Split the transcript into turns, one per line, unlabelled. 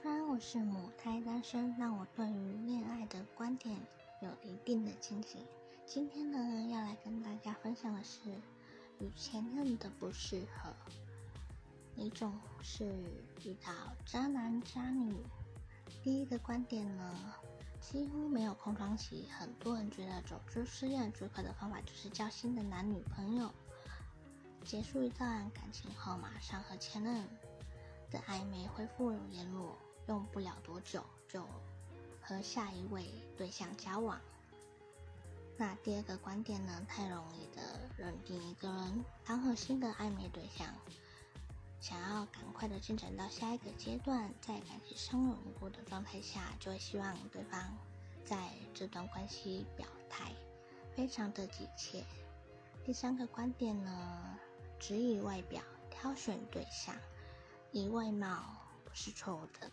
虽然我是母胎单身，但我对于恋爱的观点有一定的见解。今天呢，要来跟大家分享的是与前任的不适合。一种是遇到渣男渣女。第一个观点呢，几乎没有空窗期。很多人觉得走出失恋最快的方法就是交新的男女朋友。结束一段感情后，马上和前任的暧昧恢复联络。用不了多久就和下一位对象交往。那第二个观点呢？太容易的认定一个人当和新的暧昧对象，想要赶快的进展到下一个阶段，在感情相稳固的状态下，就会希望对方在这段关系表态，非常的急切。第三个观点呢？只以外表挑选对象，以外貌不是错误的。